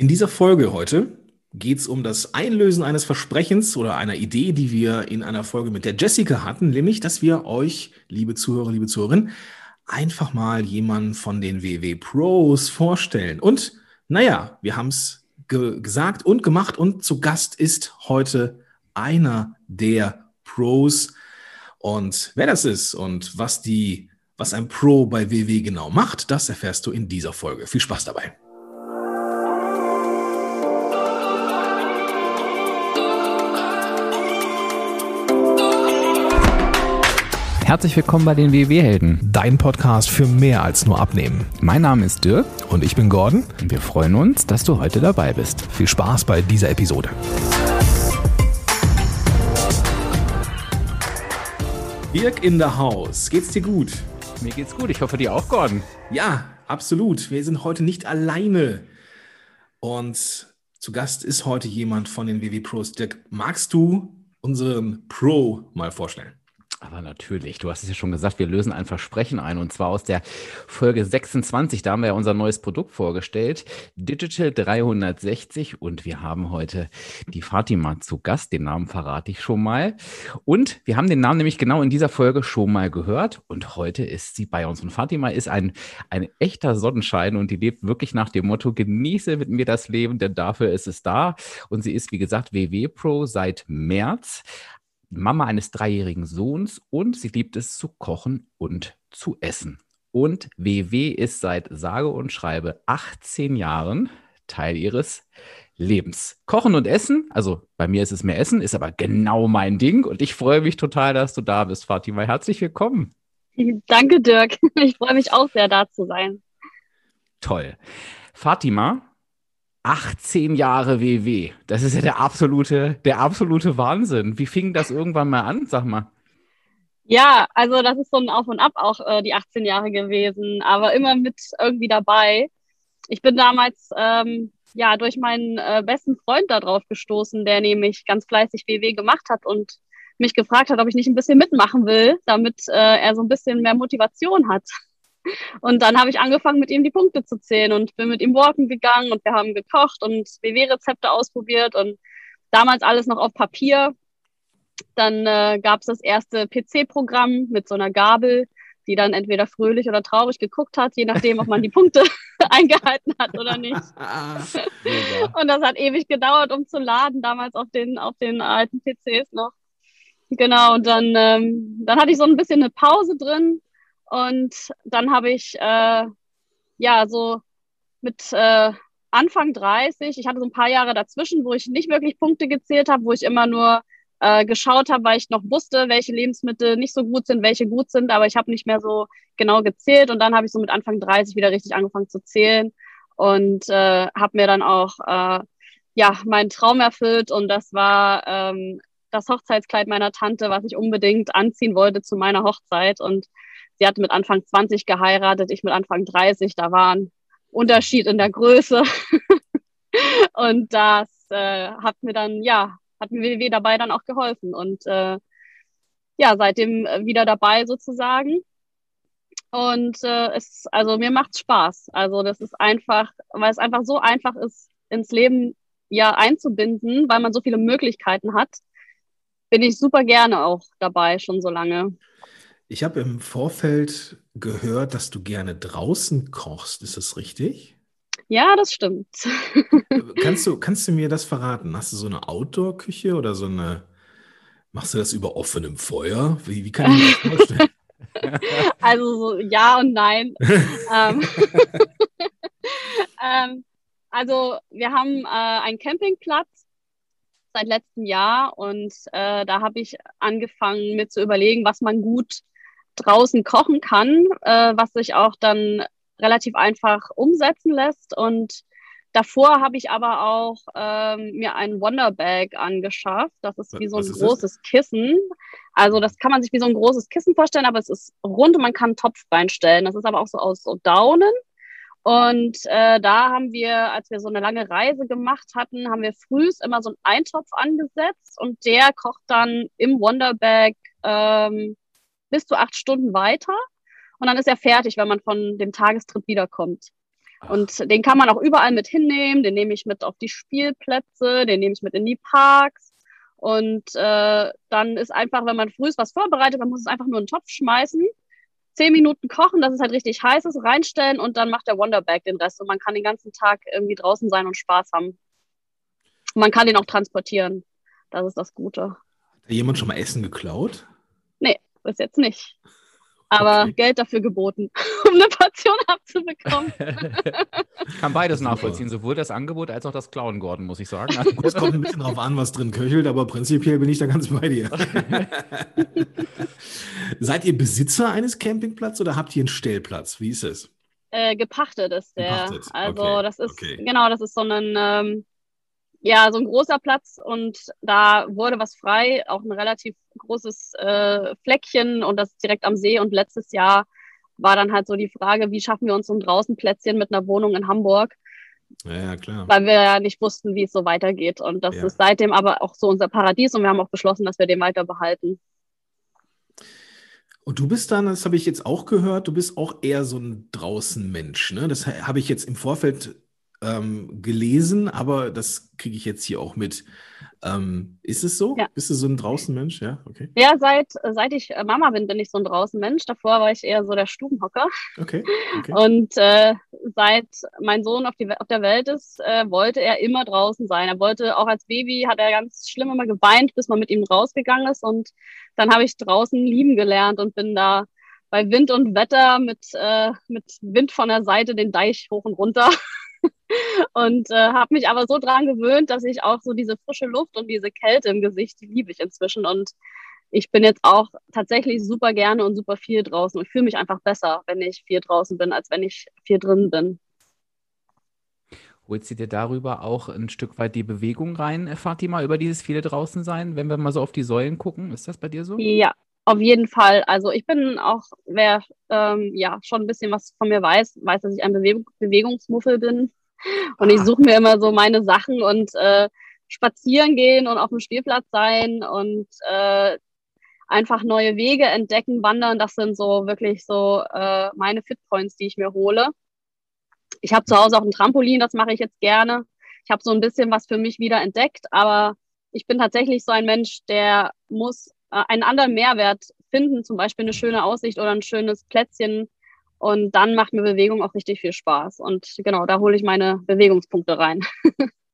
In dieser Folge heute geht es um das Einlösen eines Versprechens oder einer Idee, die wir in einer Folge mit der Jessica hatten, nämlich, dass wir euch, liebe Zuhörer, liebe Zuhörerinnen, einfach mal jemanden von den WW Pros vorstellen. Und naja, wir haben es ge gesagt und gemacht und zu Gast ist heute einer der Pros. Und wer das ist und was die, was ein Pro bei WW genau macht, das erfährst du in dieser Folge. Viel Spaß dabei. Herzlich willkommen bei den WW-Helden. Dein Podcast für mehr als nur Abnehmen. Mein Name ist Dirk. Und ich bin Gordon. Und wir freuen uns, dass du heute dabei bist. Viel Spaß bei dieser Episode. Dirk in der Haus. Geht's dir gut? Mir geht's gut. Ich hoffe dir auch, Gordon. Ja, absolut. Wir sind heute nicht alleine. Und zu Gast ist heute jemand von den WW Pros. Dirk, magst du unseren Pro mal vorstellen? Aber natürlich, du hast es ja schon gesagt, wir lösen ein Versprechen ein und zwar aus der Folge 26. Da haben wir ja unser neues Produkt vorgestellt, Digital 360 und wir haben heute die Fatima zu Gast. Den Namen verrate ich schon mal. Und wir haben den Namen nämlich genau in dieser Folge schon mal gehört und heute ist sie bei uns. Und Fatima ist ein, ein echter Sonnenschein und die lebt wirklich nach dem Motto, genieße mit mir das Leben, denn dafür ist es da. Und sie ist, wie gesagt, WW Pro seit März, Mama eines dreijährigen Sohns und sie liebt es zu kochen und zu essen. Und WW ist seit sage und schreibe 18 Jahren Teil ihres Lebens. Kochen und Essen, also bei mir ist es mehr Essen, ist aber genau mein Ding und ich freue mich total, dass du da bist, Fatima. Herzlich willkommen. Danke, Dirk. Ich freue mich auch sehr, da zu sein. Toll. Fatima, 18 Jahre WW. Das ist ja der absolute, der absolute Wahnsinn. Wie fing das irgendwann mal an, sag mal? Ja, also das ist so ein Auf und Ab auch äh, die 18 Jahre gewesen, aber immer mit irgendwie dabei. Ich bin damals ähm, ja durch meinen äh, besten Freund darauf gestoßen, der nämlich ganz fleißig WW gemacht hat und mich gefragt hat, ob ich nicht ein bisschen mitmachen will, damit äh, er so ein bisschen mehr Motivation hat. Und dann habe ich angefangen, mit ihm die Punkte zu zählen und bin mit ihm walken gegangen und wir haben gekocht und BW-Rezepte ausprobiert und damals alles noch auf Papier. Dann äh, gab es das erste PC-Programm mit so einer Gabel, die dann entweder fröhlich oder traurig geguckt hat, je nachdem, ob man die Punkte eingehalten hat oder nicht. und das hat ewig gedauert, um zu laden, damals auf den, auf den alten PCs noch. Genau, und dann, ähm, dann hatte ich so ein bisschen eine Pause drin und dann habe ich, äh, ja, so mit äh, Anfang 30, ich hatte so ein paar Jahre dazwischen, wo ich nicht wirklich Punkte gezählt habe, wo ich immer nur äh, geschaut habe, weil ich noch wusste, welche Lebensmittel nicht so gut sind, welche gut sind, aber ich habe nicht mehr so genau gezählt. Und dann habe ich so mit Anfang 30 wieder richtig angefangen zu zählen und äh, habe mir dann auch äh, ja meinen Traum erfüllt und das war ähm, das Hochzeitskleid meiner Tante, was ich unbedingt anziehen wollte zu meiner Hochzeit und Sie hat mit Anfang 20 geheiratet, ich mit Anfang 30. Da war ein Unterschied in der Größe. und das äh, hat mir dann, ja, hat mir WW dabei dann auch geholfen. Und äh, ja, seitdem wieder dabei sozusagen. Und äh, es, also mir macht's Spaß. Also das ist einfach, weil es einfach so einfach ist, ins Leben ja einzubinden, weil man so viele Möglichkeiten hat, bin ich super gerne auch dabei, schon so lange. Ich habe im Vorfeld gehört, dass du gerne draußen kochst. Ist das richtig? Ja, das stimmt. kannst, du, kannst du mir das verraten? Hast du so eine Outdoor-Küche oder so eine. Machst du das über offenem Feuer? Wie, wie kann ich mir das vorstellen? Also so ja und nein. ähm, ähm, also wir haben äh, einen Campingplatz seit letztem Jahr und äh, da habe ich angefangen mir zu überlegen, was man gut draußen kochen kann, äh, was sich auch dann relativ einfach umsetzen lässt. Und davor habe ich aber auch ähm, mir ein Wonderbag angeschafft. Das ist wie so ein großes das? Kissen. Also das kann man sich wie so ein großes Kissen vorstellen, aber es ist rund und man kann einen Topf reinstellen. Das ist aber auch so aus so Daunen. Und äh, da haben wir, als wir so eine lange Reise gemacht hatten, haben wir frühs immer so einen Eintopf angesetzt und der kocht dann im Wonderbag ähm, bis zu acht Stunden weiter. Und dann ist er fertig, wenn man von dem Tagestrip wiederkommt. Und den kann man auch überall mit hinnehmen. Den nehme ich mit auf die Spielplätze, den nehme ich mit in die Parks. Und äh, dann ist einfach, wenn man früh was vorbereitet, man muss es einfach nur in den Topf schmeißen, zehn Minuten kochen, dass es halt richtig heiß ist, reinstellen und dann macht der Wonderbag den Rest und man kann den ganzen Tag irgendwie draußen sein und Spaß haben. Und man kann den auch transportieren. Das ist das Gute. Hat jemand schon mal Essen geklaut? Nee, bis jetzt nicht aber okay. Geld dafür geboten, um eine Portion abzubekommen. Ich kann beides nachvollziehen, sowohl das Angebot als auch das Klauen, Gordon, muss ich sagen. Es kommt ein bisschen drauf an, was drin köchelt, aber prinzipiell bin ich da ganz bei dir. Seid ihr Besitzer eines Campingplatzes oder habt ihr einen Stellplatz? Wie ist es? Äh, gepachtet ist der. Gepachtet. Also okay. das ist okay. genau, das ist so ein ähm, ja, so ein großer Platz und da wurde was frei, auch ein relativ großes äh, Fleckchen und das direkt am See. Und letztes Jahr war dann halt so die Frage, wie schaffen wir uns so ein Draußenplätzchen mit einer Wohnung in Hamburg? Ja, ja, klar. Weil wir ja nicht wussten, wie es so weitergeht. Und das ja. ist seitdem aber auch so unser Paradies und wir haben auch beschlossen, dass wir den weiter behalten. Und du bist dann, das habe ich jetzt auch gehört, du bist auch eher so ein Draußenmensch. Ne? Das habe ich jetzt im Vorfeld ähm, gelesen, aber das kriege ich jetzt hier auch mit. Ähm, ist es so? Ja. Bist du so ein Draußenmensch? Ja, okay. Ja, seit, seit ich äh, Mama bin, bin ich so ein Draußenmensch. Davor war ich eher so der Stubenhocker. Okay. okay. Und äh, seit mein Sohn auf, die, auf der Welt ist, äh, wollte er immer draußen sein. Er wollte auch als Baby, hat er ganz schlimm immer geweint, bis man mit ihm rausgegangen ist. Und dann habe ich draußen lieben gelernt und bin da bei Wind und Wetter mit, äh, mit Wind von der Seite den Deich hoch und runter und äh, habe mich aber so dran gewöhnt, dass ich auch so diese frische Luft und diese Kälte im Gesicht, die liebe ich inzwischen. Und ich bin jetzt auch tatsächlich super gerne und super viel draußen und fühle mich einfach besser, wenn ich viel draußen bin, als wenn ich viel drin bin. Holt sie dir darüber auch ein Stück weit die Bewegung rein, äh, Fatima, über dieses viele draußen sein, wenn wir mal so auf die Säulen gucken? Ist das bei dir so? Ja, auf jeden Fall. Also ich bin auch, wer ähm, ja schon ein bisschen was von mir weiß, weiß, dass ich ein Bewe Bewegungsmuffel bin. Und ah. ich suche mir immer so meine Sachen und äh, spazieren gehen und auf dem Spielplatz sein und äh, einfach neue Wege entdecken, wandern. Das sind so wirklich so äh, meine Fitpoints, die ich mir hole. Ich habe zu Hause auch ein Trampolin, das mache ich jetzt gerne. Ich habe so ein bisschen was für mich wieder entdeckt, aber ich bin tatsächlich so ein Mensch, der muss äh, einen anderen Mehrwert finden, zum Beispiel eine schöne Aussicht oder ein schönes Plätzchen und dann macht mir Bewegung auch richtig viel Spaß. Und genau, da hole ich meine Bewegungspunkte rein.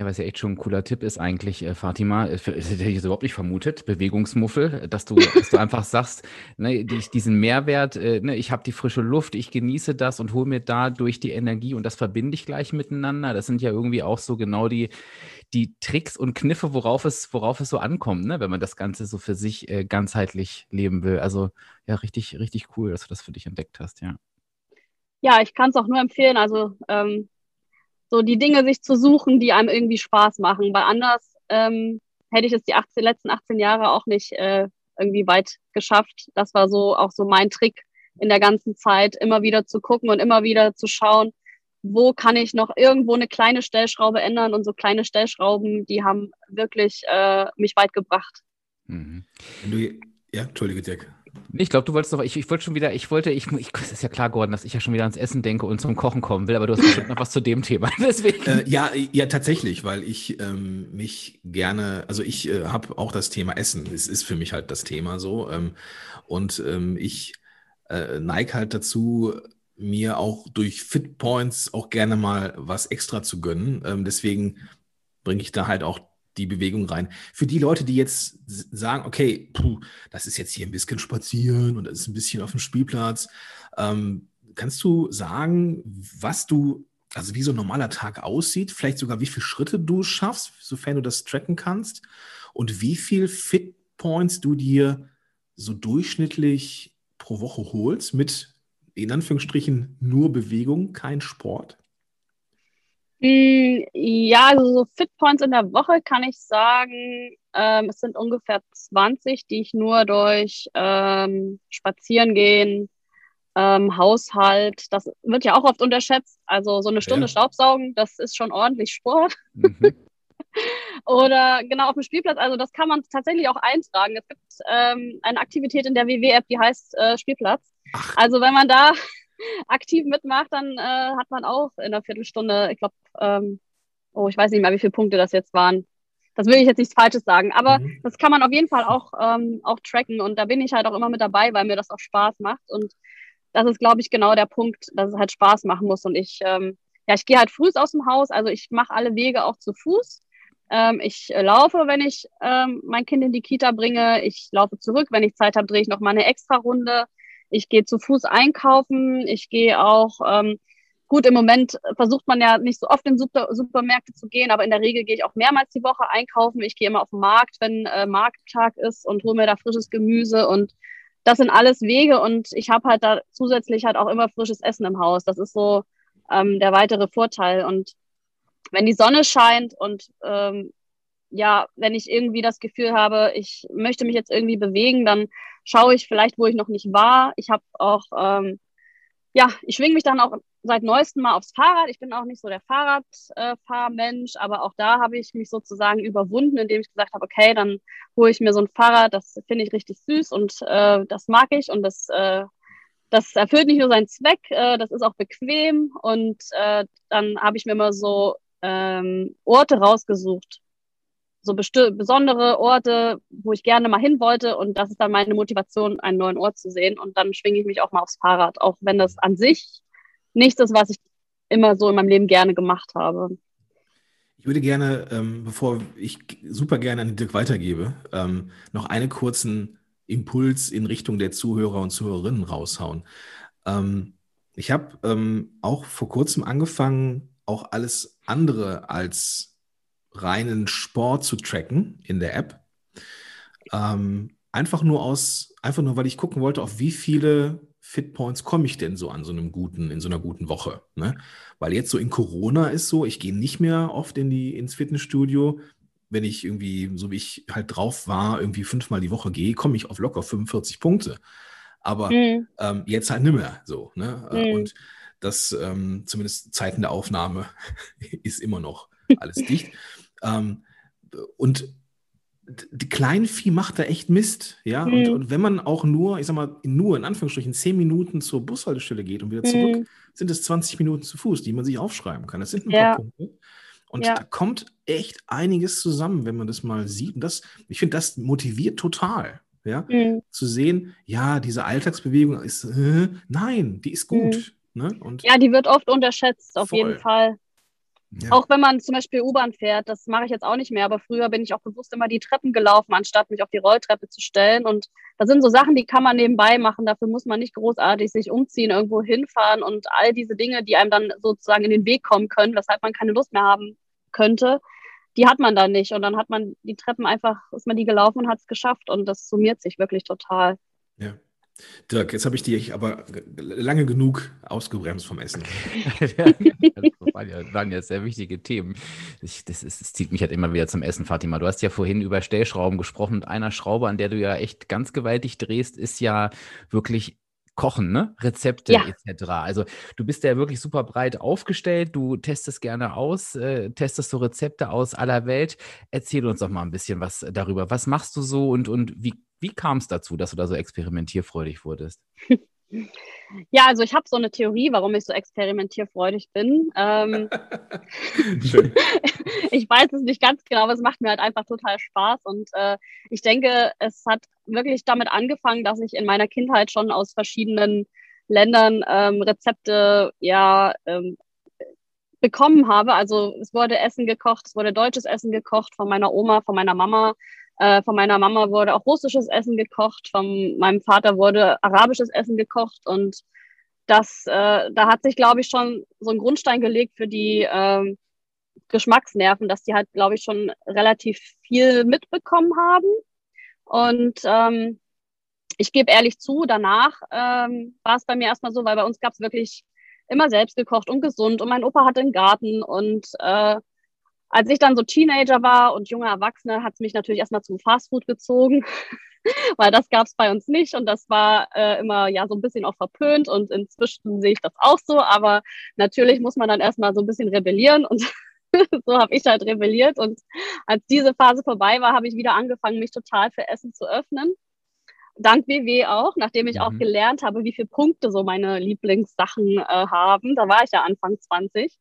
Ja, was ja echt schon ein cooler Tipp ist eigentlich, äh, Fatima, äh, hätte ich jetzt überhaupt nicht vermutet, Bewegungsmuffel, dass du, dass du einfach sagst, ne, die, diesen Mehrwert, äh, ne, ich habe die frische Luft, ich genieße das und hole mir dadurch die Energie und das verbinde ich gleich miteinander. Das sind ja irgendwie auch so genau die, die Tricks und Kniffe, worauf es, worauf es so ankommt, ne, wenn man das Ganze so für sich äh, ganzheitlich leben will. Also ja, richtig, richtig cool, dass du das für dich entdeckt hast, ja. Ja, ich kann es auch nur empfehlen. Also ähm, so die Dinge sich zu suchen, die einem irgendwie Spaß machen. Weil anders ähm, hätte ich es die 18, letzten 18 Jahre auch nicht äh, irgendwie weit geschafft. Das war so auch so mein Trick in der ganzen Zeit, immer wieder zu gucken und immer wieder zu schauen, wo kann ich noch irgendwo eine kleine Stellschraube ändern. Und so kleine Stellschrauben, die haben wirklich äh, mich weit gebracht. Mhm. Du, ja, entschuldige, Dirk. Ich glaube, du wolltest doch, ich, ich wollte schon wieder, ich wollte, ich, ich, es ist ja klar, Gordon, dass ich ja schon wieder ans Essen denke und zum Kochen kommen will, aber du hast bestimmt noch was zu dem Thema. Deswegen. Äh, ja, ja, tatsächlich, weil ich ähm, mich gerne, also ich äh, habe auch das Thema Essen. Es ist für mich halt das Thema so. Ähm, und ähm, ich äh, neige halt dazu, mir auch durch Fit Points auch gerne mal was extra zu gönnen. Ähm, deswegen bringe ich da halt auch die Bewegung rein. Für die Leute, die jetzt sagen, okay, puh, das ist jetzt hier ein bisschen spazieren und das ist ein bisschen auf dem Spielplatz, ähm, kannst du sagen, was du, also wie so ein normaler Tag aussieht, vielleicht sogar wie viele Schritte du schaffst, sofern du das tracken kannst und wie viel Fit Points du dir so durchschnittlich pro Woche holst mit in Anführungsstrichen nur Bewegung, kein Sport? Mm, ja, also so Fit Points in der Woche kann ich sagen, ähm, es sind ungefähr 20, die ich nur durch ähm, Spazierengehen, ähm, Haushalt, das wird ja auch oft unterschätzt. Also so eine Stunde ja. Staubsaugen, das ist schon ordentlich Sport. Mhm. Oder genau auf dem Spielplatz, also das kann man tatsächlich auch eintragen. Es gibt ähm, eine Aktivität in der WW-App, die heißt äh, Spielplatz. Ach. Also wenn man da aktiv mitmacht, dann äh, hat man auch in einer Viertelstunde, ich glaube, ähm, oh, ich weiß nicht mehr, wie viele Punkte das jetzt waren. Das will ich jetzt nichts Falsches sagen, aber mhm. das kann man auf jeden Fall auch, ähm, auch tracken und da bin ich halt auch immer mit dabei, weil mir das auch Spaß macht und das ist, glaube ich, genau der Punkt, dass es halt Spaß machen muss und ich, ähm, ja, ich gehe halt früh aus dem Haus, also ich mache alle Wege auch zu Fuß. Ähm, ich äh, laufe, wenn ich ähm, mein Kind in die Kita bringe. Ich laufe zurück. Wenn ich Zeit habe, drehe ich noch mal eine extra Runde. Ich gehe zu Fuß einkaufen. Ich gehe auch, ähm, gut, im Moment versucht man ja nicht so oft in Super Supermärkte zu gehen, aber in der Regel gehe ich auch mehrmals die Woche einkaufen. Ich gehe immer auf den Markt, wenn äh, Markttag ist und hole mir da frisches Gemüse und das sind alles Wege und ich habe halt da zusätzlich halt auch immer frisches Essen im Haus. Das ist so ähm, der weitere Vorteil. Und wenn die Sonne scheint und ähm, ja, wenn ich irgendwie das Gefühl habe, ich möchte mich jetzt irgendwie bewegen, dann schaue ich vielleicht, wo ich noch nicht war. Ich habe auch, ähm, ja, ich schwinge mich dann auch seit neuestem Mal aufs Fahrrad. Ich bin auch nicht so der Fahrradfahrmensch, äh, aber auch da habe ich mich sozusagen überwunden, indem ich gesagt habe, okay, dann hole ich mir so ein Fahrrad, das finde ich richtig süß und äh, das mag ich und das äh, das erfüllt nicht nur seinen Zweck, äh, das ist auch bequem und äh, dann habe ich mir mal so ähm, Orte rausgesucht, so besondere Orte, wo ich gerne mal hin wollte und das ist dann meine Motivation, einen neuen Ort zu sehen und dann schwinge ich mich auch mal aufs Fahrrad, auch wenn das an sich nichts ist, was ich immer so in meinem Leben gerne gemacht habe. Ich würde gerne, ähm, bevor ich super gerne an Dirk weitergebe, ähm, noch einen kurzen Impuls in Richtung der Zuhörer und Zuhörerinnen raushauen. Ähm, ich habe ähm, auch vor kurzem angefangen, auch alles andere als reinen Sport zu tracken in der App. Ähm, einfach nur aus, einfach nur, weil ich gucken wollte, auf wie viele Fitpoints komme ich denn so an so einem guten, in so einer guten Woche. Ne? Weil jetzt so in Corona ist so, ich gehe nicht mehr oft in die, ins Fitnessstudio wenn ich irgendwie, so wie ich halt drauf war, irgendwie fünfmal die Woche gehe, komme ich auf locker 45 Punkte. Aber mhm. ähm, jetzt halt nicht mehr so. Ne? Mhm. Und das, ähm, zumindest Zeiten der Aufnahme, ist immer noch alles dicht. ähm, und die Kleinvieh macht da echt Mist, ja. Mhm. Und, und, wenn man auch nur, ich sag mal, nur in Anführungsstrichen zehn Minuten zur Bushaltestelle geht und wieder zurück, mhm. sind es 20 Minuten zu Fuß, die man sich aufschreiben kann. Das sind ein ja. paar Punkte. Und ja. da kommt echt einiges zusammen, wenn man das mal sieht. Und das, ich finde, das motiviert total. Ja, mhm. zu sehen, ja, diese Alltagsbewegung ist, äh, nein, die ist gut. Mhm. Ne? Und ja, die wird oft unterschätzt, auf voll. jeden Fall. Auch wenn man zum Beispiel U-Bahn fährt, das mache ich jetzt auch nicht mehr, aber früher bin ich auch bewusst immer die Treppen gelaufen, anstatt mich auf die Rolltreppe zu stellen. Und das sind so Sachen, die kann man nebenbei machen. Dafür muss man nicht großartig sich umziehen, irgendwo hinfahren und all diese Dinge, die einem dann sozusagen in den Weg kommen können, weshalb man keine Lust mehr haben könnte, die hat man dann nicht. Und dann hat man die Treppen einfach, ist man die gelaufen und hat es geschafft. Und das summiert sich wirklich total. Dirk, jetzt habe ich dich aber lange genug ausgebremst vom Essen. das waren ja, waren ja sehr wichtige Themen. Ich, das, ist, das, zieht mich halt immer wieder zum Essen, Fatima. Du hast ja vorhin über Stellschrauben gesprochen und einer Schraube, an der du ja echt ganz gewaltig drehst, ist ja wirklich Kochen, ne? Rezepte ja. etc. Also du bist ja wirklich super breit aufgestellt, du testest gerne aus, äh, testest so Rezepte aus aller Welt. Erzähl uns doch mal ein bisschen was darüber. Was machst du so und, und wie, wie kam es dazu, dass du da so experimentierfreudig wurdest? Ja, also ich habe so eine Theorie, warum ich so experimentierfreudig bin. Ähm, ich weiß es nicht ganz genau, aber es macht mir halt einfach total Spaß. Und äh, ich denke, es hat wirklich damit angefangen, dass ich in meiner Kindheit schon aus verschiedenen Ländern ähm, Rezepte ja ähm, bekommen habe. Also es wurde Essen gekocht, es wurde deutsches Essen gekocht von meiner Oma, von meiner Mama. Äh, von meiner Mama wurde auch russisches Essen gekocht, von meinem Vater wurde arabisches Essen gekocht und das, äh, da hat sich, glaube ich, schon so ein Grundstein gelegt für die äh, Geschmacksnerven, dass die halt, glaube ich, schon relativ viel mitbekommen haben. Und ähm, ich gebe ehrlich zu, danach ähm, war es bei mir erstmal so, weil bei uns gab es wirklich immer selbst gekocht und gesund und mein Opa hatte einen Garten und äh, als ich dann so Teenager war und junge Erwachsene, hat es mich natürlich erstmal zum Fastfood gezogen, weil das gab es bei uns nicht und das war äh, immer ja so ein bisschen auch verpönt und inzwischen sehe ich das auch so, aber natürlich muss man dann erstmal so ein bisschen rebellieren und so habe ich halt rebelliert und als diese Phase vorbei war, habe ich wieder angefangen, mich total für Essen zu öffnen dank WW auch, nachdem ich mhm. auch gelernt habe, wie viele Punkte so meine Lieblingssachen äh, haben. Da war ich ja Anfang 20.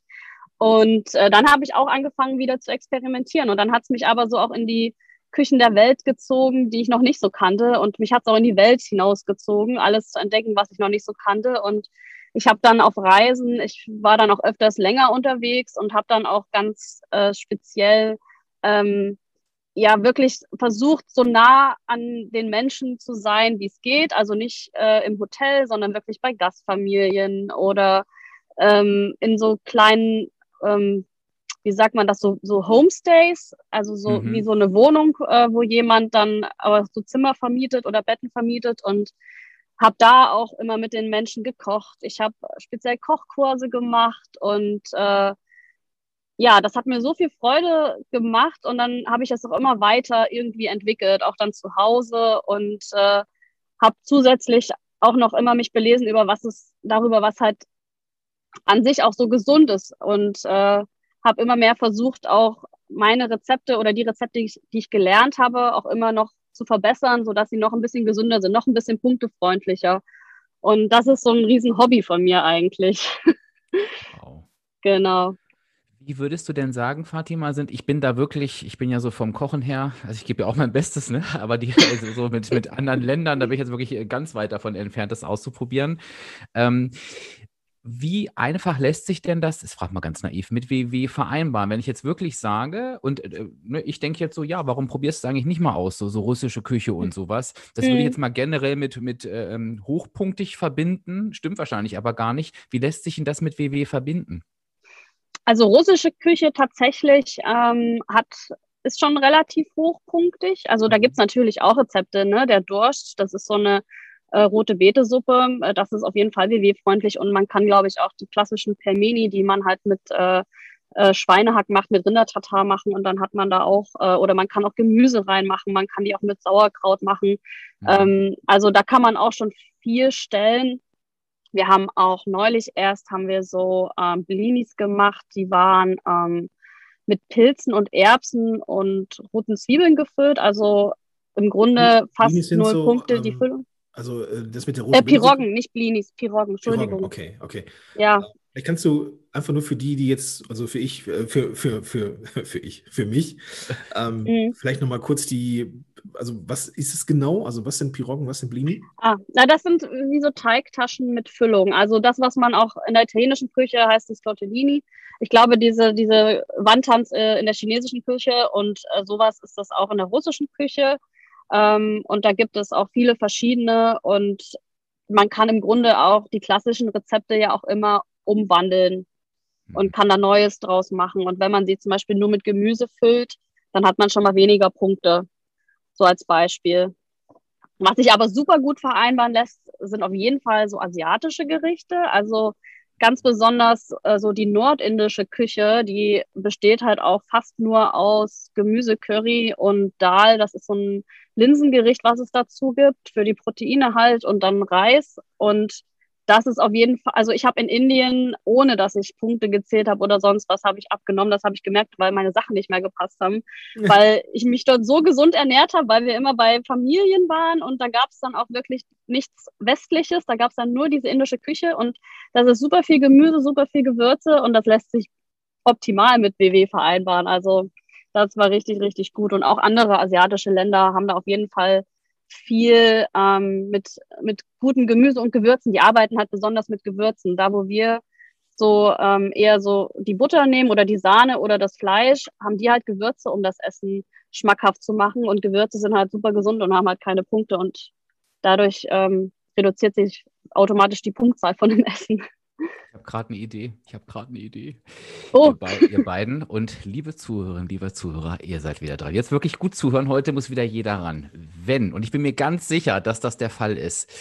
Und äh, dann habe ich auch angefangen, wieder zu experimentieren. Und dann hat es mich aber so auch in die Küchen der Welt gezogen, die ich noch nicht so kannte. Und mich hat es auch in die Welt hinausgezogen, alles zu entdecken, was ich noch nicht so kannte. Und ich habe dann auf Reisen, ich war dann auch öfters länger unterwegs und habe dann auch ganz äh, speziell ähm, ja wirklich versucht, so nah an den Menschen zu sein, wie es geht. Also nicht äh, im Hotel, sondern wirklich bei Gastfamilien oder ähm, in so kleinen, ähm, wie sagt man das, so, so Homestays, also so mhm. wie so eine Wohnung, äh, wo jemand dann aber so Zimmer vermietet oder Betten vermietet und habe da auch immer mit den Menschen gekocht. Ich habe speziell Kochkurse gemacht und äh, ja, das hat mir so viel Freude gemacht und dann habe ich das auch immer weiter irgendwie entwickelt, auch dann zu Hause und äh, habe zusätzlich auch noch immer mich belesen über was es darüber, was halt an sich auch so gesund ist und äh, habe immer mehr versucht, auch meine Rezepte oder die Rezepte, die ich, die ich gelernt habe, auch immer noch zu verbessern, sodass sie noch ein bisschen gesünder sind, noch ein bisschen punktefreundlicher. Und das ist so ein riesen Hobby von mir eigentlich. Wow. genau. Wie würdest du denn sagen, Fatima, sind, ich bin da wirklich, ich bin ja so vom Kochen her, also ich gebe ja auch mein Bestes, ne? aber die, also so mit, mit anderen Ländern, da bin ich jetzt wirklich ganz weit davon entfernt, das auszuprobieren. Ähm, wie einfach lässt sich denn das, das fragt man ganz naiv, mit WW vereinbaren? Wenn ich jetzt wirklich sage, und äh, ne, ich denke jetzt so, ja, warum probierst du es eigentlich nicht mal aus, so, so russische Küche und sowas? Das mhm. würde ich mhm. jetzt mal generell mit, mit ähm, hochpunktig verbinden, stimmt wahrscheinlich aber gar nicht. Wie lässt sich denn das mit WW verbinden? Also russische Küche tatsächlich ähm, hat ist schon relativ hochpunktig. Also da mhm. gibt es natürlich auch Rezepte, ne? Der Durst, das ist so eine äh, rote Betesuppe. Äh, das ist auf jeden Fall WW-freundlich und man kann, glaube ich, auch die klassischen Pelmeni, die man halt mit äh, äh, Schweinehack macht, mit Rindertatar machen und dann hat man da auch, äh, oder man kann auch Gemüse reinmachen, man kann die auch mit Sauerkraut machen. Mhm. Ähm, also da kann man auch schon viel stellen. Wir haben auch neulich erst haben wir so ähm, Blinis gemacht, die waren ähm, mit Pilzen und Erbsen und roten Zwiebeln gefüllt. Also im Grunde fast null so, Punkte ähm, die Füllung. Also äh, das mit der roten äh, Piroggen, nicht Blinis, Piroggen, Entschuldigung. Piroggen, okay, okay. Ja. Vielleicht kannst du einfach nur für die, die jetzt, also für ich, äh, für, für, für, für ich, für mich, ähm, mhm. vielleicht nochmal kurz die, also was ist es genau? Also was sind Piroggen, was sind Blini? Ah, na, das sind wie so Teigtaschen mit Füllung. Also das, was man auch in der italienischen Küche heißt, ist Tortellini. Ich glaube, diese, diese Wandtanz äh, in der chinesischen Küche und äh, sowas ist das auch in der russischen Küche. Ähm, und da gibt es auch viele verschiedene und man kann im Grunde auch die klassischen Rezepte ja auch immer umwandeln und mhm. kann da Neues draus machen. Und wenn man sie zum Beispiel nur mit Gemüse füllt, dann hat man schon mal weniger Punkte. So als Beispiel. Was sich aber super gut vereinbaren lässt, sind auf jeden Fall so asiatische Gerichte. Also ganz besonders äh, so die nordindische Küche, die besteht halt auch fast nur aus Gemüse, Curry und Dal. Das ist so ein Linsengericht, was es dazu gibt, für die Proteine halt und dann Reis. Und das ist auf jeden Fall, also ich habe in Indien, ohne dass ich Punkte gezählt habe oder sonst was, habe ich abgenommen. Das habe ich gemerkt, weil meine Sachen nicht mehr gepasst haben. weil ich mich dort so gesund ernährt habe, weil wir immer bei Familien waren und da gab es dann auch wirklich nichts Westliches. Da gab es dann nur diese indische Küche und das ist super viel Gemüse, super viel Gewürze und das lässt sich optimal mit BW vereinbaren. Also das war richtig, richtig gut. Und auch andere asiatische Länder haben da auf jeden Fall viel ähm, mit, mit guten Gemüse und Gewürzen. Die arbeiten halt besonders mit Gewürzen. Da, wo wir so ähm, eher so die Butter nehmen oder die Sahne oder das Fleisch, haben die halt Gewürze, um das Essen schmackhaft zu machen. Und Gewürze sind halt super gesund und haben halt keine Punkte. Und dadurch ähm, reduziert sich automatisch die Punktzahl von dem Essen. Ich habe gerade eine Idee. Ich habe gerade eine Idee. Oh. Ihr, be ihr, beiden und liebe Zuhörerinnen, liebe Zuhörer, ihr seid wieder dran. Jetzt wirklich gut zuhören. Heute muss wieder jeder ran. Wenn, und ich bin mir ganz sicher, dass das der Fall ist,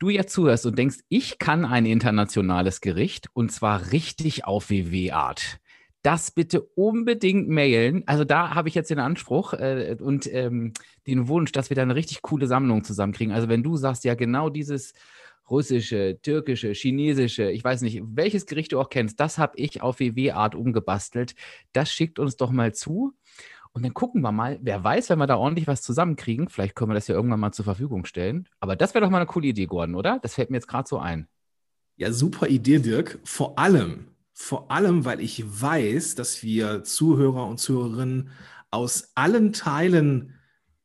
du ja zuhörst und denkst, ich kann ein internationales Gericht und zwar richtig auf WW-Art das bitte unbedingt mailen. Also da habe ich jetzt den Anspruch äh, und ähm, den Wunsch, dass wir da eine richtig coole Sammlung zusammenkriegen. Also wenn du sagst, ja genau dieses russische, türkische, chinesische, ich weiß nicht, welches Gericht du auch kennst, das habe ich auf WW-Art umgebastelt. Das schickt uns doch mal zu. Und dann gucken wir mal, wer weiß, wenn wir da ordentlich was zusammenkriegen, vielleicht können wir das ja irgendwann mal zur Verfügung stellen. Aber das wäre doch mal eine coole Idee, Gordon, oder? Das fällt mir jetzt gerade so ein. Ja, super Idee, Dirk. Vor allem, vor allem, weil ich weiß, dass wir Zuhörer und Zuhörerinnen aus allen Teilen,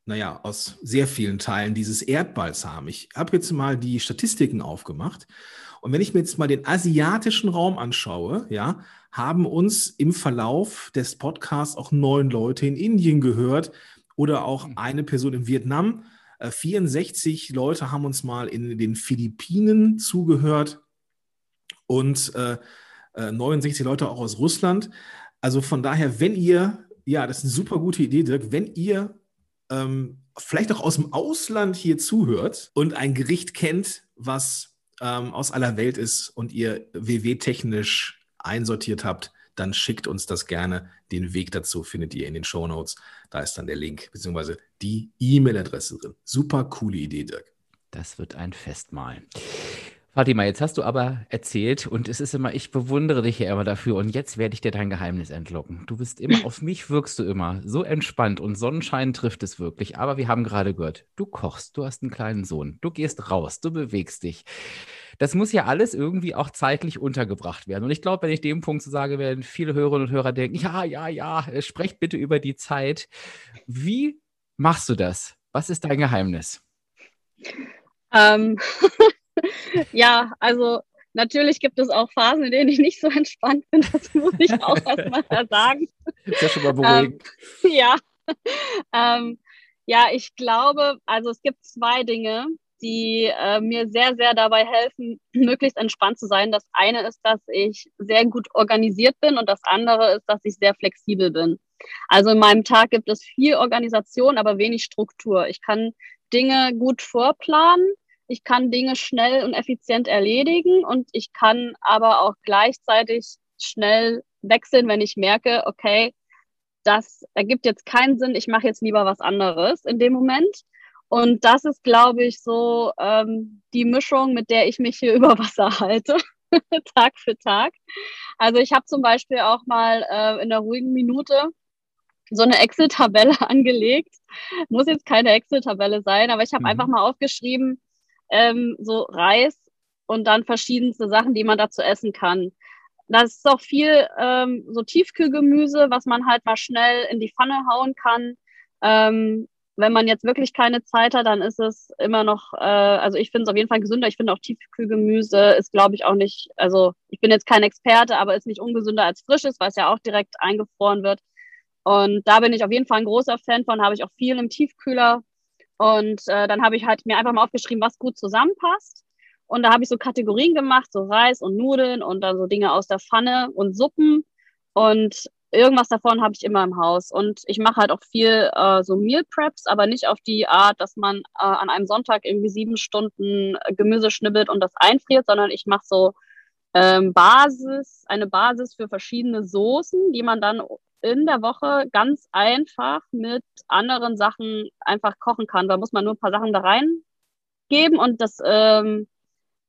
naja, aus sehr vielen Teilen dieses Erdballs haben. Ich habe jetzt mal die Statistiken aufgemacht. Und wenn ich mir jetzt mal den asiatischen Raum anschaue, ja, haben uns im Verlauf des Podcasts auch neun Leute in Indien gehört oder auch hm. eine Person in Vietnam. 64 äh, Leute haben uns mal in den Philippinen zugehört und äh, 69 äh, Leute auch aus Russland. Also von daher, wenn ihr, ja, das ist eine super gute Idee, Dirk, wenn ihr ähm, vielleicht auch aus dem Ausland hier zuhört und ein Gericht kennt, was ähm, aus aller Welt ist und ihr WW-technisch einsortiert habt, dann schickt uns das gerne. Den Weg dazu findet ihr in den Show Notes. Da ist dann der Link bzw. die E-Mail-Adresse drin. Super coole Idee, Dirk. Das wird ein Festmahl. Fatima, jetzt hast du aber erzählt und es ist immer, ich bewundere dich ja immer dafür und jetzt werde ich dir dein Geheimnis entlocken. Du bist immer, auf mich wirkst du immer so entspannt und Sonnenschein trifft es wirklich. Aber wir haben gerade gehört, du kochst, du hast einen kleinen Sohn, du gehst raus, du bewegst dich. Das muss ja alles irgendwie auch zeitlich untergebracht werden. Und ich glaube, wenn ich dem Punkt so sage, werden viele Hörerinnen und Hörer denken, ja, ja, ja, sprecht bitte über die Zeit. Wie machst du das? Was ist dein Geheimnis? Ähm, ja, also natürlich gibt es auch Phasen, in denen ich nicht so entspannt bin. Das muss ich auch erstmal sagen. Ist ja schon mal beruhigend. Ähm, ja. Ähm, ja, ich glaube, also es gibt zwei Dinge, die äh, mir sehr, sehr dabei helfen, möglichst entspannt zu sein. Das eine ist, dass ich sehr gut organisiert bin und das andere ist, dass ich sehr flexibel bin. Also in meinem Tag gibt es viel Organisation, aber wenig Struktur. Ich kann Dinge gut vorplanen ich kann Dinge schnell und effizient erledigen und ich kann aber auch gleichzeitig schnell wechseln, wenn ich merke, okay, das ergibt jetzt keinen Sinn, ich mache jetzt lieber was anderes in dem Moment. Und das ist, glaube ich, so ähm, die Mischung, mit der ich mich hier über Wasser halte, Tag für Tag. Also ich habe zum Beispiel auch mal äh, in der ruhigen Minute so eine Excel-Tabelle angelegt. Muss jetzt keine Excel-Tabelle sein, aber ich habe mhm. einfach mal aufgeschrieben, ähm, so Reis und dann verschiedenste Sachen, die man dazu essen kann. Das ist auch viel ähm, so Tiefkühlgemüse, was man halt mal schnell in die Pfanne hauen kann. Ähm, wenn man jetzt wirklich keine Zeit hat, dann ist es immer noch, äh, also ich finde es auf jeden Fall gesünder. Ich finde auch Tiefkühlgemüse ist, glaube ich, auch nicht, also ich bin jetzt kein Experte, aber ist nicht ungesünder als frisches, weil es ja auch direkt eingefroren wird. Und da bin ich auf jeden Fall ein großer Fan von, habe ich auch viel im Tiefkühler und äh, dann habe ich halt mir einfach mal aufgeschrieben, was gut zusammenpasst. Und da habe ich so Kategorien gemacht, so Reis und Nudeln und dann so Dinge aus der Pfanne und Suppen. Und irgendwas davon habe ich immer im Haus. Und ich mache halt auch viel äh, so Meal Preps, aber nicht auf die Art, dass man äh, an einem Sonntag irgendwie sieben Stunden äh, Gemüse schnibbelt und das einfriert, sondern ich mache so ähm, Basis, eine Basis für verschiedene Soßen, die man dann in der Woche ganz einfach mit anderen Sachen einfach kochen kann. Da muss man nur ein paar Sachen da reingeben und das, ähm,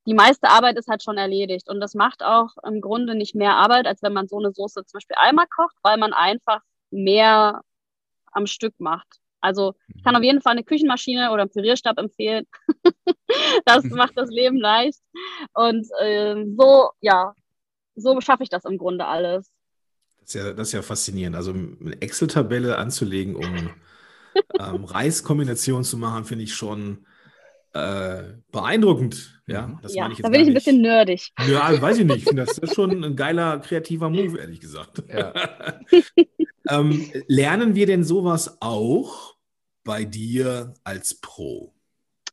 die meiste Arbeit ist halt schon erledigt. Und das macht auch im Grunde nicht mehr Arbeit, als wenn man so eine Soße zum Beispiel einmal kocht, weil man einfach mehr am Stück macht. Also ich kann mhm. auf jeden Fall eine Küchenmaschine oder einen Pürierstab empfehlen. das mhm. macht das Leben leicht. Und äh, so, ja, so schaffe ich das im Grunde alles. Das ist ja, das ist ja faszinierend. Also eine Excel-Tabelle anzulegen, um ähm, Reiskombinationen zu machen, finde ich schon äh, beeindruckend. Ja, mhm. das ja ich da bin ich ein bisschen nerdig. Ja, weiß ich nicht. Das ist schon ein geiler, kreativer Move, ehrlich gesagt. Ja. ähm, lernen wir denn sowas auch bei dir als Pro?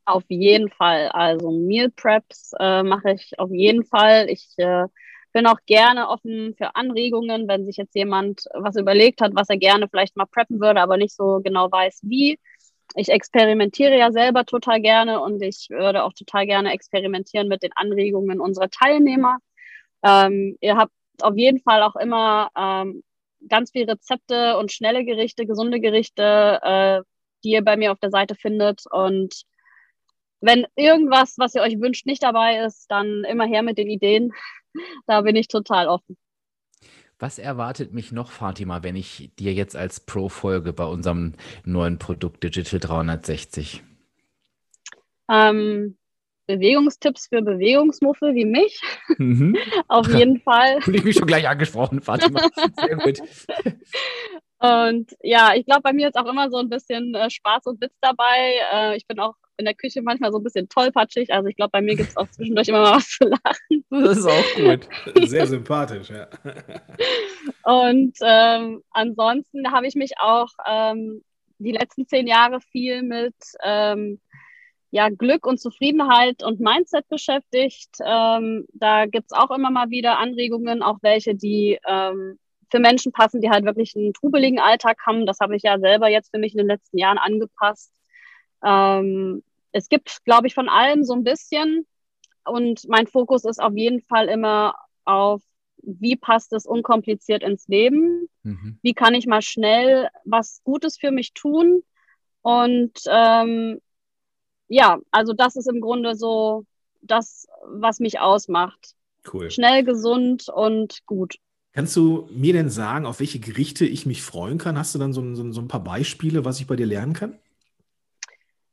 Auf jeden Fall. Also Meal Preps äh, mache ich auf jeden Fall. Ich äh, bin auch gerne offen für Anregungen, wenn sich jetzt jemand was überlegt hat, was er gerne vielleicht mal preppen würde, aber nicht so genau weiß, wie. Ich experimentiere ja selber total gerne und ich würde auch total gerne experimentieren mit den Anregungen unserer Teilnehmer. Ähm, ihr habt auf jeden Fall auch immer ähm, ganz viele Rezepte und schnelle Gerichte, gesunde Gerichte, äh, die ihr bei mir auf der Seite findet. Und wenn irgendwas, was ihr euch wünscht, nicht dabei ist, dann immer her mit den Ideen da bin ich total offen. Was erwartet mich noch, Fatima, wenn ich dir jetzt als Pro folge bei unserem neuen Produkt Digital 360? Ähm, Bewegungstipps für Bewegungsmuffel wie mich. Mhm. Auf jeden Fall. Fühle ich mich schon gleich angesprochen, Fatima. Sehr gut. Und ja, ich glaube, bei mir ist auch immer so ein bisschen äh, Spaß und Witz dabei. Äh, ich bin auch in der Küche manchmal so ein bisschen tollpatschig. Also ich glaube, bei mir gibt es auch zwischendurch immer mal was zu lachen. Das ist auch gut. Sehr sympathisch, ja. Und ähm, ansonsten habe ich mich auch ähm, die letzten zehn Jahre viel mit ähm, ja, Glück und Zufriedenheit und Mindset beschäftigt. Ähm, da gibt es auch immer mal wieder Anregungen, auch welche, die ähm, für Menschen passen, die halt wirklich einen trubeligen Alltag haben. Das habe ich ja selber jetzt für mich in den letzten Jahren angepasst. Ähm, es gibt, glaube ich, von allem so ein bisschen. Und mein Fokus ist auf jeden Fall immer auf, wie passt es unkompliziert ins Leben? Mhm. Wie kann ich mal schnell was Gutes für mich tun? Und ähm, ja, also das ist im Grunde so das, was mich ausmacht. Cool. Schnell, gesund und gut. Kannst du mir denn sagen, auf welche Gerichte ich mich freuen kann? Hast du dann so, so, so ein paar Beispiele, was ich bei dir lernen kann?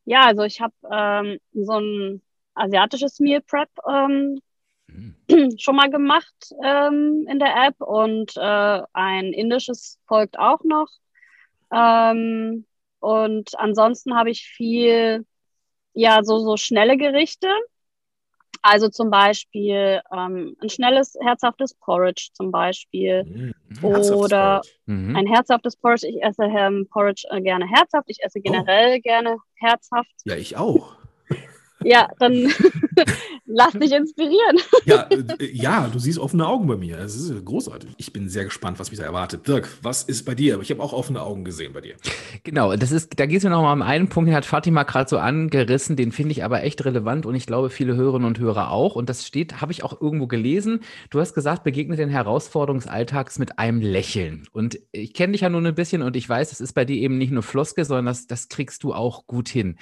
Ja, also ich habe ähm, so ein asiatisches Meal Prep ähm, mhm. schon mal gemacht ähm, in der App und äh, ein indisches folgt auch noch. Ähm, und ansonsten habe ich viel, ja, so, so schnelle Gerichte. Also zum Beispiel ähm, ein schnelles, herzhaftes Porridge zum Beispiel. Mhm. Oder mhm. ein herzhaftes Porridge. Ich esse ähm, Porridge äh, gerne herzhaft. Ich esse oh. generell oh. gerne herzhaft. Ja, ich auch. Ja, dann lass dich inspirieren. ja, äh, ja, du siehst offene Augen bei mir. Das ist großartig. Ich bin sehr gespannt, was mich da erwartet. Dirk, was ist bei dir? Ich habe auch offene Augen gesehen bei dir. Genau, das ist, da geht es mir nochmal um einen Punkt, den hat Fatima gerade so angerissen, den finde ich aber echt relevant und ich glaube, viele Hörerinnen und Hörer auch. Und das steht, habe ich auch irgendwo gelesen. Du hast gesagt, begegne den Herausforderungen des Alltags mit einem Lächeln. Und ich kenne dich ja nur ein bisschen und ich weiß, das ist bei dir eben nicht nur Floske, sondern das, das kriegst du auch gut hin.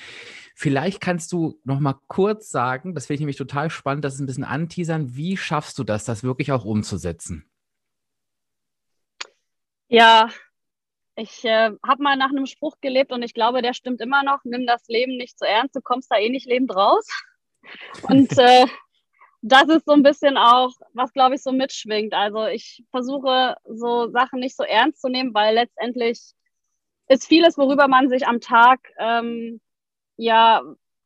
Vielleicht kannst du noch mal kurz sagen, das finde ich nämlich total spannend, das ist ein bisschen anteasern, wie schaffst du das, das wirklich auch umzusetzen? Ja, ich äh, habe mal nach einem Spruch gelebt und ich glaube, der stimmt immer noch. Nimm das Leben nicht zu ernst, du kommst da eh nicht lebend raus. Und äh, das ist so ein bisschen auch, was glaube ich so mitschwingt. Also ich versuche so Sachen nicht so ernst zu nehmen, weil letztendlich ist vieles, worüber man sich am Tag ähm, ja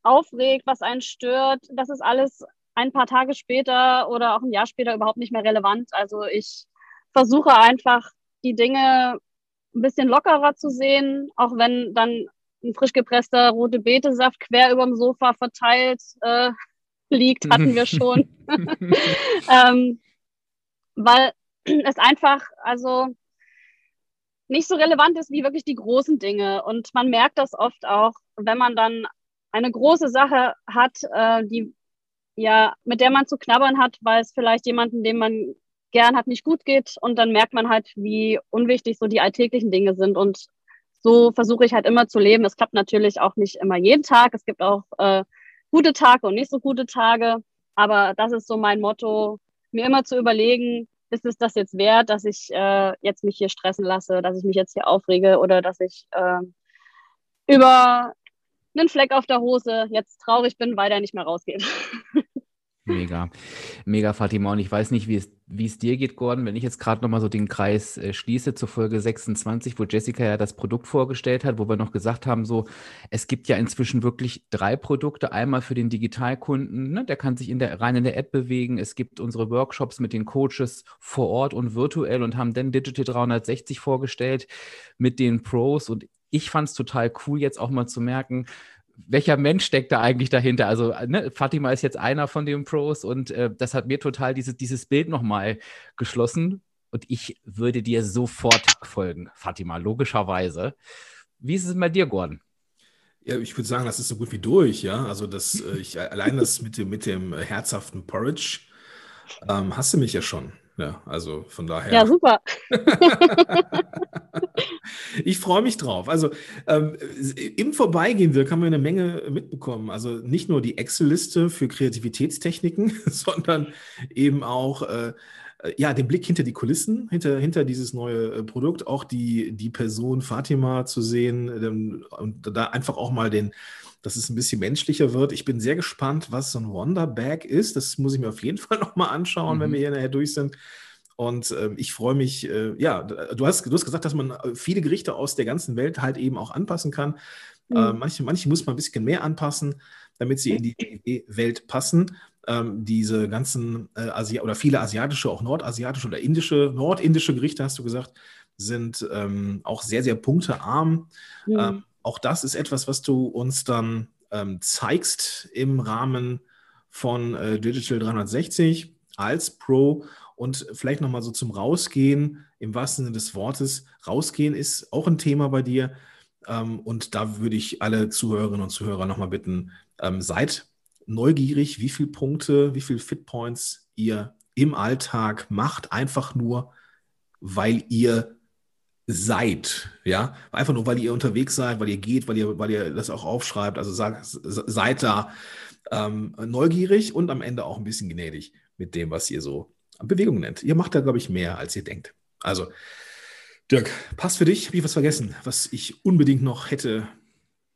aufregt, was einen stört, das ist alles ein paar Tage später oder auch ein Jahr später überhaupt nicht mehr relevant. Also ich versuche einfach die Dinge ein bisschen lockerer zu sehen, auch wenn dann ein frisch gepresster rote Betesaft quer über dem Sofa verteilt äh, liegt, hatten wir schon. ähm, weil es einfach, also nicht so relevant ist wie wirklich die großen Dinge. Und man merkt das oft auch, wenn man dann eine große Sache hat, äh, die ja, mit der man zu knabbern hat, weil es vielleicht jemanden, den man gern hat, nicht gut geht. Und dann merkt man halt, wie unwichtig so die alltäglichen Dinge sind. Und so versuche ich halt immer zu leben. Es klappt natürlich auch nicht immer jeden Tag. Es gibt auch äh, gute Tage und nicht so gute Tage. Aber das ist so mein Motto, mir immer zu überlegen, ist es das jetzt wert, dass ich äh, jetzt mich hier stressen lasse, dass ich mich jetzt hier aufrege oder dass ich äh, über einen Fleck auf der Hose jetzt traurig bin, weil der nicht mehr rausgeht. Mega, mega Fatima. Und ich weiß nicht, wie es, wie es dir geht, Gordon, wenn ich jetzt gerade nochmal so den Kreis äh, schließe zur Folge 26, wo Jessica ja das Produkt vorgestellt hat, wo wir noch gesagt haben, so, es gibt ja inzwischen wirklich drei Produkte. Einmal für den Digitalkunden, ne, der kann sich in der, rein in der App bewegen. Es gibt unsere Workshops mit den Coaches vor Ort und virtuell und haben dann Digital 360 vorgestellt mit den Pros. Und ich fand es total cool, jetzt auch mal zu merken, welcher Mensch steckt da eigentlich dahinter? Also, ne, Fatima ist jetzt einer von den Pros und äh, das hat mir total dieses, dieses Bild nochmal geschlossen. Und ich würde dir sofort folgen, Fatima, logischerweise. Wie ist es bei dir, Gordon? Ja, ich würde sagen, das ist so gut wie durch, ja. Also das, äh, ich allein das mit dem, mit dem herzhaften Porridge ähm, du mich ja schon. Ja, also von daher. Ja, super. ich freue mich drauf. Also ähm, im Vorbeigehen wir haben wir eine Menge mitbekommen. Also nicht nur die Excel-Liste für Kreativitätstechniken, sondern eben auch äh, ja, den Blick hinter die Kulissen, hinter, hinter dieses neue äh, Produkt, auch die, die Person Fatima zu sehen ähm, und da einfach auch mal den, dass es ein bisschen menschlicher wird. Ich bin sehr gespannt, was so ein Wonder Bag ist. Das muss ich mir auf jeden Fall nochmal anschauen, mhm. wenn wir hier nachher durch sind. Und äh, ich freue mich, äh, ja, du hast, du hast gesagt, dass man äh, viele Gerichte aus der ganzen Welt halt eben auch anpassen kann. Mhm. Äh, manche, manche muss man ein bisschen mehr anpassen, damit sie in die Welt passen. Ähm, diese ganzen äh, Asi oder viele asiatische, auch nordasiatische oder indische, nordindische Gerichte, hast du gesagt, sind ähm, auch sehr, sehr punktearm. Mhm. Ähm, auch das ist etwas, was du uns dann ähm, zeigst im Rahmen von äh, Digital 360 als Pro und vielleicht nochmal so zum Rausgehen, im wahrsten Sinne des Wortes. Rausgehen ist auch ein Thema bei dir. Ähm, und da würde ich alle Zuhörerinnen und Zuhörer nochmal bitten, ähm, seid neugierig, wie viele Punkte, wie viele Fitpoints ihr im Alltag macht, einfach nur, weil ihr seid, ja, einfach nur, weil ihr unterwegs seid, weil ihr geht, weil ihr, weil ihr das auch aufschreibt, also sagt, seid da ähm, neugierig und am Ende auch ein bisschen gnädig mit dem, was ihr so Bewegung nennt. Ihr macht da, glaube ich, mehr, als ihr denkt. Also, Dirk, passt für dich? Habe ich was vergessen, was ich unbedingt noch hätte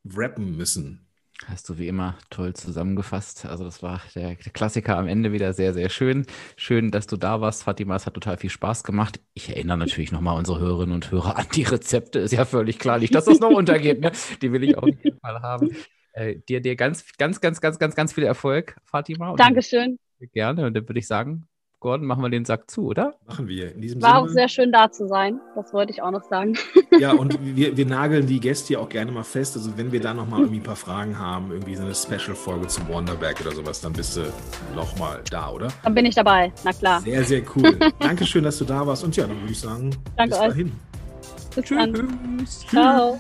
rappen müssen? Hast du wie immer toll zusammengefasst. Also das war der, Klassiker am Ende wieder sehr, sehr schön. Schön, dass du da warst, Fatima. Es hat total viel Spaß gemacht. Ich erinnere natürlich nochmal unsere Hörerinnen und Hörer an die Rezepte. Ist ja völlig klar, nicht, dass das noch untergeht. Ne? Die will ich auf jeden Fall haben. Äh, dir, dir ganz, ganz, ganz, ganz, ganz, ganz viel Erfolg, Fatima. Dankeschön. Gerne. Und dann würde ich sagen, Gordon, machen wir den Sack zu, oder? Machen wir. In diesem War Sinne. auch sehr schön da zu sein. Das wollte ich auch noch sagen. Ja, und wir, wir nageln die Gäste ja auch gerne mal fest. Also wenn wir da nochmal irgendwie ein paar Fragen haben, irgendwie so eine Special-Folge zum Wonderberg oder sowas, dann bist du nochmal da, oder? Dann bin ich dabei, na klar. Sehr, sehr cool. Dankeschön, dass du da warst. Und ja, dann würde ich sagen, Danke bis euch. dahin. Bis Tschüss. Dann. Ciao.